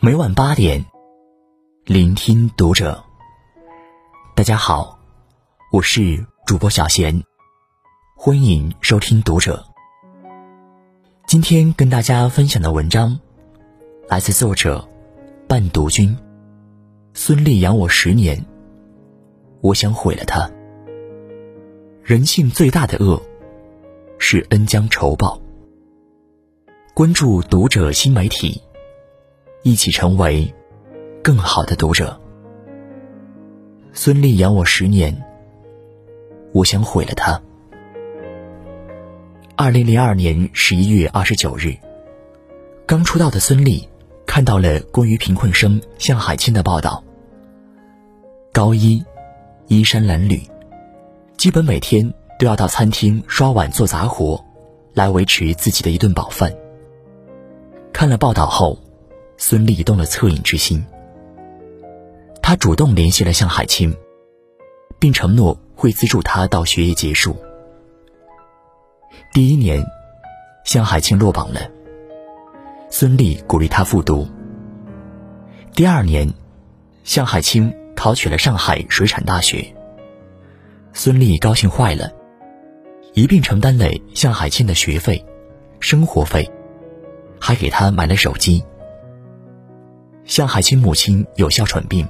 每晚八点，聆听读者。大家好，我是主播小贤，欢迎收听读者。今天跟大家分享的文章，来自作者半读君。孙俪养我十年，我想毁了她。人性最大的恶，是恩将仇报。关注读者新媒体。一起成为更好的读者。孙俪养我十年，我想毁了她。二零零二年十一月二十九日，刚出道的孙俪看到了关于贫困生向海清的报道。高一，衣衫褴褛，基本每天都要到餐厅刷碗做杂活，来维持自己的一顿饱饭。看了报道后。孙俪动了恻隐之心，他主动联系了向海清，并承诺会资助他到学业结束。第一年，向海清落榜了，孙俪鼓励他复读。第二年，向海清考取了上海水产大学，孙俪高兴坏了，一并承担了向海清的学费、生活费，还给他买了手机。向海清母亲有哮喘病，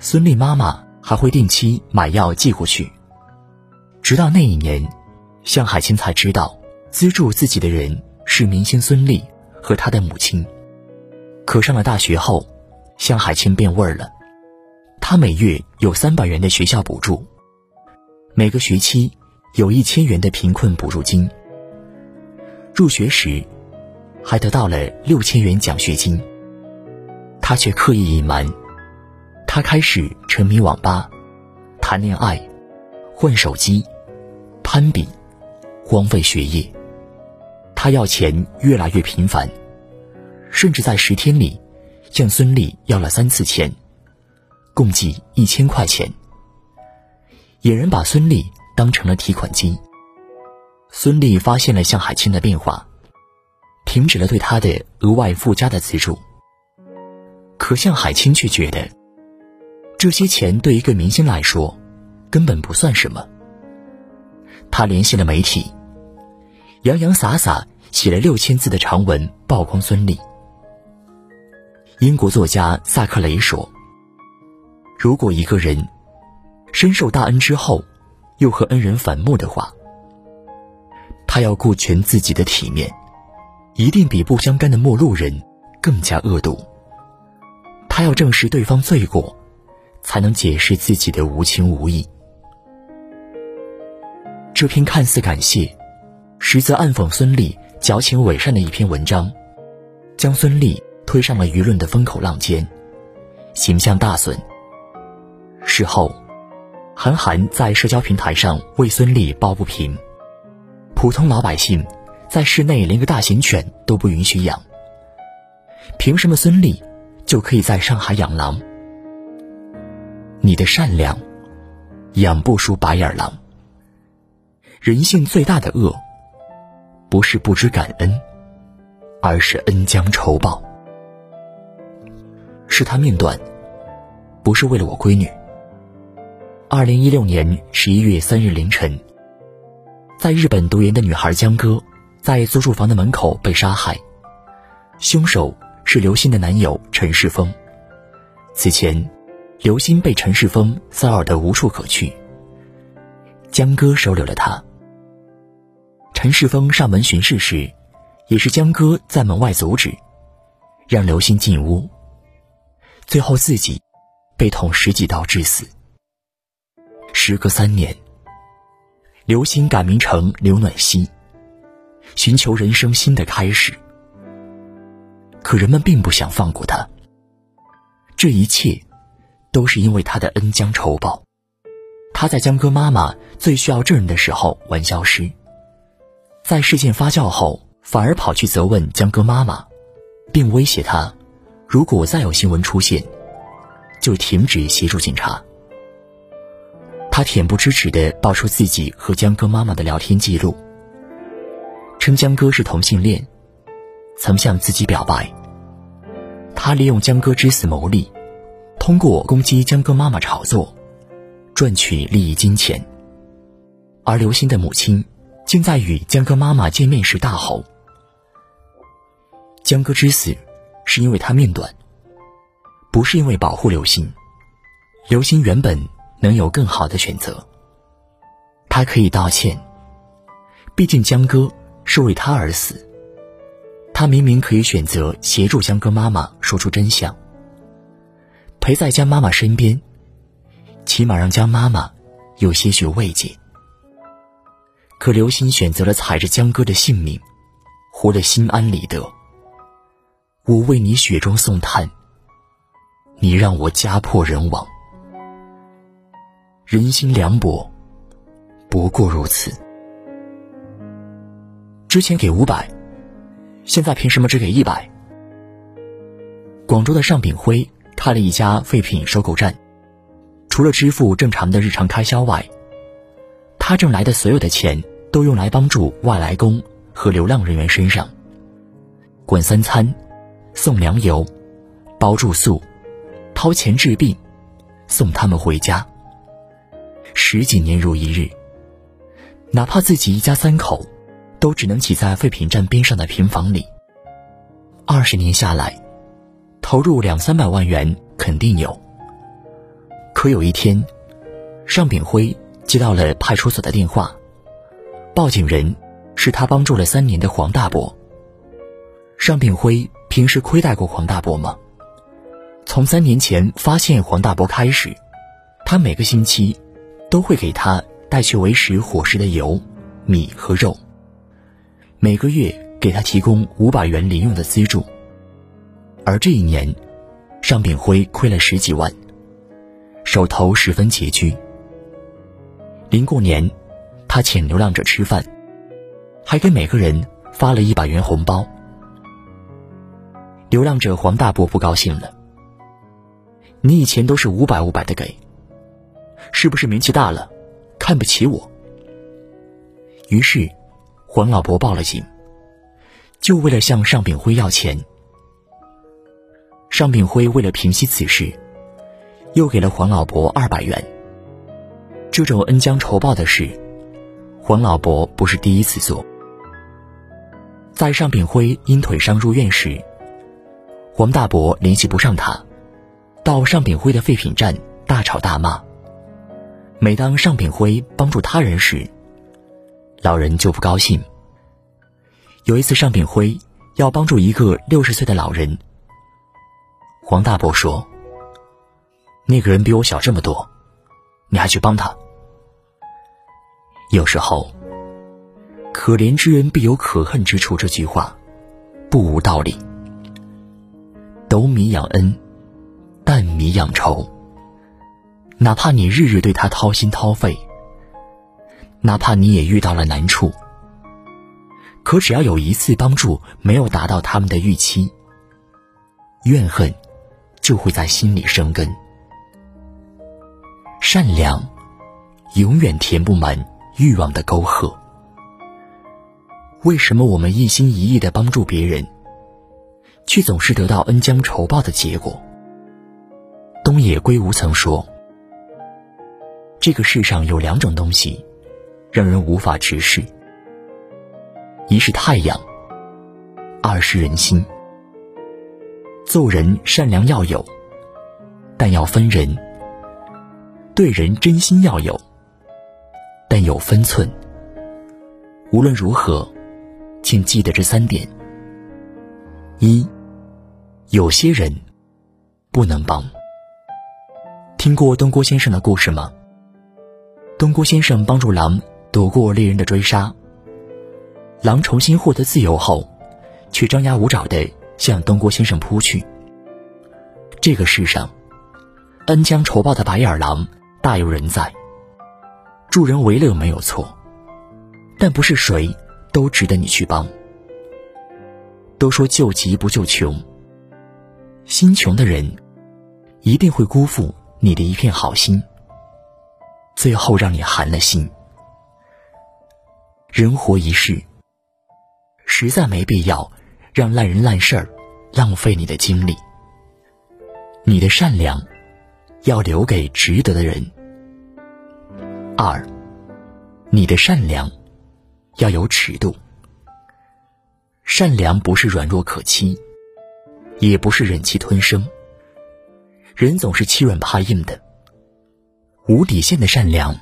孙俪妈妈还会定期买药寄过去。直到那一年，向海清才知道，资助自己的人是明星孙俪和她的母亲。可上了大学后，向海清变味儿了，她每月有三百元的学校补助，每个学期有一千元的贫困补助金，入学时还得到了六千元奖学金。他却刻意隐瞒，他开始沉迷网吧、谈恋爱、换手机、攀比、荒废学业。他要钱越来越频繁，甚至在十天里向孙俪要了三次钱，共计一千块钱。野人把孙俪当成了提款机。孙俪发现了向海清的变化，停止了对他的额外附加的资助。可向海清却觉得，这些钱对一个明星来说，根本不算什么。他联系了媒体，洋洋洒洒写了六千字的长文曝光孙俪。英国作家萨克雷说：“如果一个人深受大恩之后，又和恩人反目的话，他要顾全自己的体面，一定比不相干的陌路人更加恶毒。”他要证实对方罪过，才能解释自己的无情无义。这篇看似感谢，实则暗讽孙俪矫情伪善的一篇文章，将孙俪推上了舆论的风口浪尖，形象大损。事后，韩寒在社交平台上为孙俪抱不平：普通老百姓在室内连个大型犬都不允许养，凭什么孙俪？就可以在上海养狼。你的善良，养不输白眼狼。人性最大的恶，不是不知感恩，而是恩将仇报。是他命短，不是为了我闺女。二零一六年十一月三日凌晨，在日本读研的女孩江歌，在租住房的门口被杀害，凶手。是刘鑫的男友陈世峰。此前，刘鑫被陈世峰骚扰的无处可去。江歌收留了他。陈世峰上门巡视时，也是江歌在门外阻止，让刘鑫进屋。最后自己被捅十几刀致死。时隔三年，刘鑫改名成刘暖希，寻求人生新的开始。可人们并不想放过他。这一切，都是因为他的恩将仇报。他在江歌妈妈最需要证人的时候玩消失，在事件发酵后，反而跑去责问江歌妈妈，并威胁他，如果再有新闻出现，就停止协助警察。他恬不知耻地爆出自己和江歌妈妈的聊天记录，称江歌是同性恋。曾向自己表白，他利用江歌之死谋利，通过攻击江歌妈妈炒作，赚取利益金钱。而刘鑫的母亲竟在与江歌妈妈见面时大吼：“江歌之死是因为他命短，不是因为保护刘鑫。刘鑫原本能有更好的选择，他可以道歉，毕竟江歌是为他而死。”他明明可以选择协助江歌妈妈说出真相，陪在江妈妈身边，起码让江妈妈有些许慰藉。可刘鑫选择了踩着江歌的性命，活得心安理得。我为你雪中送炭，你让我家破人亡。人心凉薄，不过如此。之前给五百。现在凭什么只给一百？广州的尚炳辉开了一家废品收购站，除了支付正常的日常开销外，他挣来的所有的钱都用来帮助外来工和流浪人员身上，管三餐，送粮油，包住宿，掏钱治病，送他们回家。十几年如一日，哪怕自己一家三口。都只能挤在废品站边上的平房里。二十年下来，投入两三百万元肯定有。可有一天，尚炳辉接到了派出所的电话，报警人是他帮助了三年的黄大伯。尚炳辉平时亏待过黄大伯吗？从三年前发现黄大伯开始，他每个星期都会给他带去维持伙食的油、米和肉。每个月给他提供五百元零用的资助，而这一年，尚炳辉亏了十几万，手头十分拮据。临过年，他请流浪者吃饭，还给每个人发了一百元红包。流浪者黄大伯不高兴了：“你以前都是五百五百的给，是不是名气大了，看不起我？”于是。黄老伯报了警，就为了向尚炳辉要钱。尚炳辉为了平息此事，又给了黄老伯二百元。这种恩将仇报的事，黄老伯不是第一次做。在尚炳辉因腿伤入院时，黄大伯联系不上他，到尚炳辉的废品站大吵大骂。每当尚炳辉帮助他人时，老人就不高兴。有一次，尚炳辉要帮助一个六十岁的老人，黄大伯说：“那个人比我小这么多，你还去帮他？”有时候，“可怜之人必有可恨之处”这句话不无道理。斗米养恩，担米养仇。哪怕你日日对他掏心掏肺。哪怕你也遇到了难处，可只要有一次帮助没有达到他们的预期，怨恨就会在心里生根。善良永远填不满欲望的沟壑。为什么我们一心一意的帮助别人，却总是得到恩将仇报的结果？东野圭吾曾说：“这个世上有两种东西。”让人无法直视。一是太阳，二是人心。做人善良要有，但要分人；对人真心要有，但有分寸。无论如何，请记得这三点：一，有些人不能帮。听过东郭先生的故事吗？东郭先生帮助狼。躲过猎人的追杀，狼重新获得自由后，却张牙舞爪地向东郭先生扑去。这个世上，恩将仇报的白眼狼大有人在。助人为乐没有错，但不是谁都值得你去帮。都说救急不救穷，心穷的人一定会辜负你的一片好心，最后让你寒了心。人活一世，实在没必要让烂人烂事儿浪费你的精力。你的善良要留给值得的人。二，你的善良要有尺度。善良不是软弱可欺，也不是忍气吞声。人总是欺软怕硬的，无底线的善良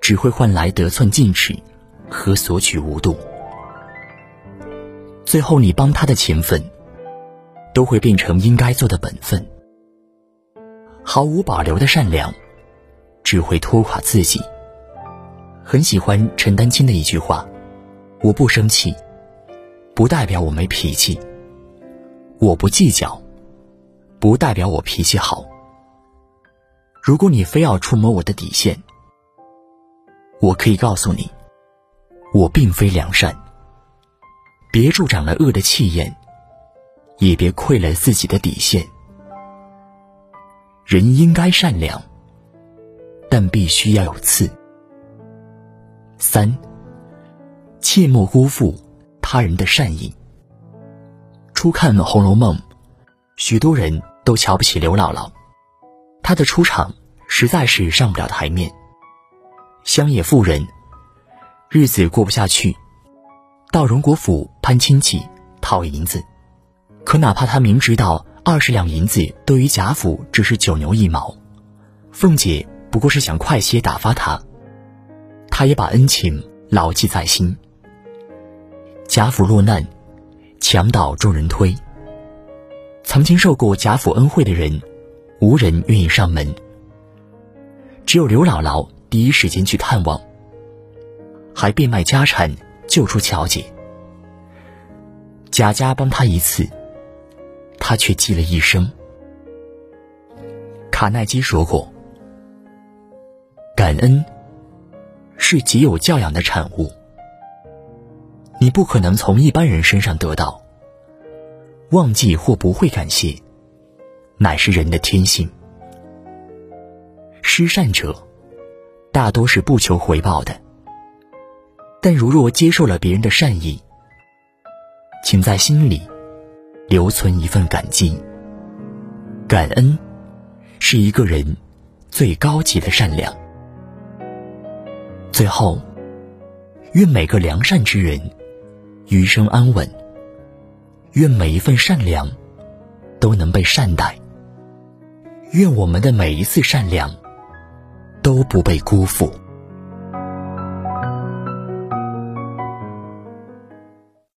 只会换来得寸进尺和索取无度。最后，你帮他的情分都会变成应该做的本分。毫无保留的善良只会拖垮自己。很喜欢陈丹青的一句话：“我不生气。”不代表我没脾气，我不计较，不代表我脾气好。如果你非要触摸我的底线，我可以告诉你，我并非良善。别助长了恶的气焰，也别亏了自己的底线。人应该善良，但必须要有刺。三，切莫辜负。他人的善意。初看《红楼梦》，许多人都瞧不起刘姥姥，她的出场实在是上不了台面。乡野妇人，日子过不下去，到荣国府攀亲戚讨银子，可哪怕他明知道二十两银子对于贾府只是九牛一毛，凤姐不过是想快些打发他，他也把恩情牢记在心。贾府落难，墙倒众人推。曾经受过贾府恩惠的人，无人愿意上门。只有刘姥姥第一时间去探望，还变卖家产救出乔姐。贾家帮他一次，他却记了一生。卡耐基说过：“感恩是极有教养的产物。”你不可能从一般人身上得到。忘记或不会感谢，乃是人的天性。施善者，大多是不求回报的。但如若接受了别人的善意，请在心里留存一份感激。感恩，是一个人最高级的善良。最后，愿每个良善之人。余生安稳。愿每一份善良都能被善待。愿我们的每一次善良都不被辜负。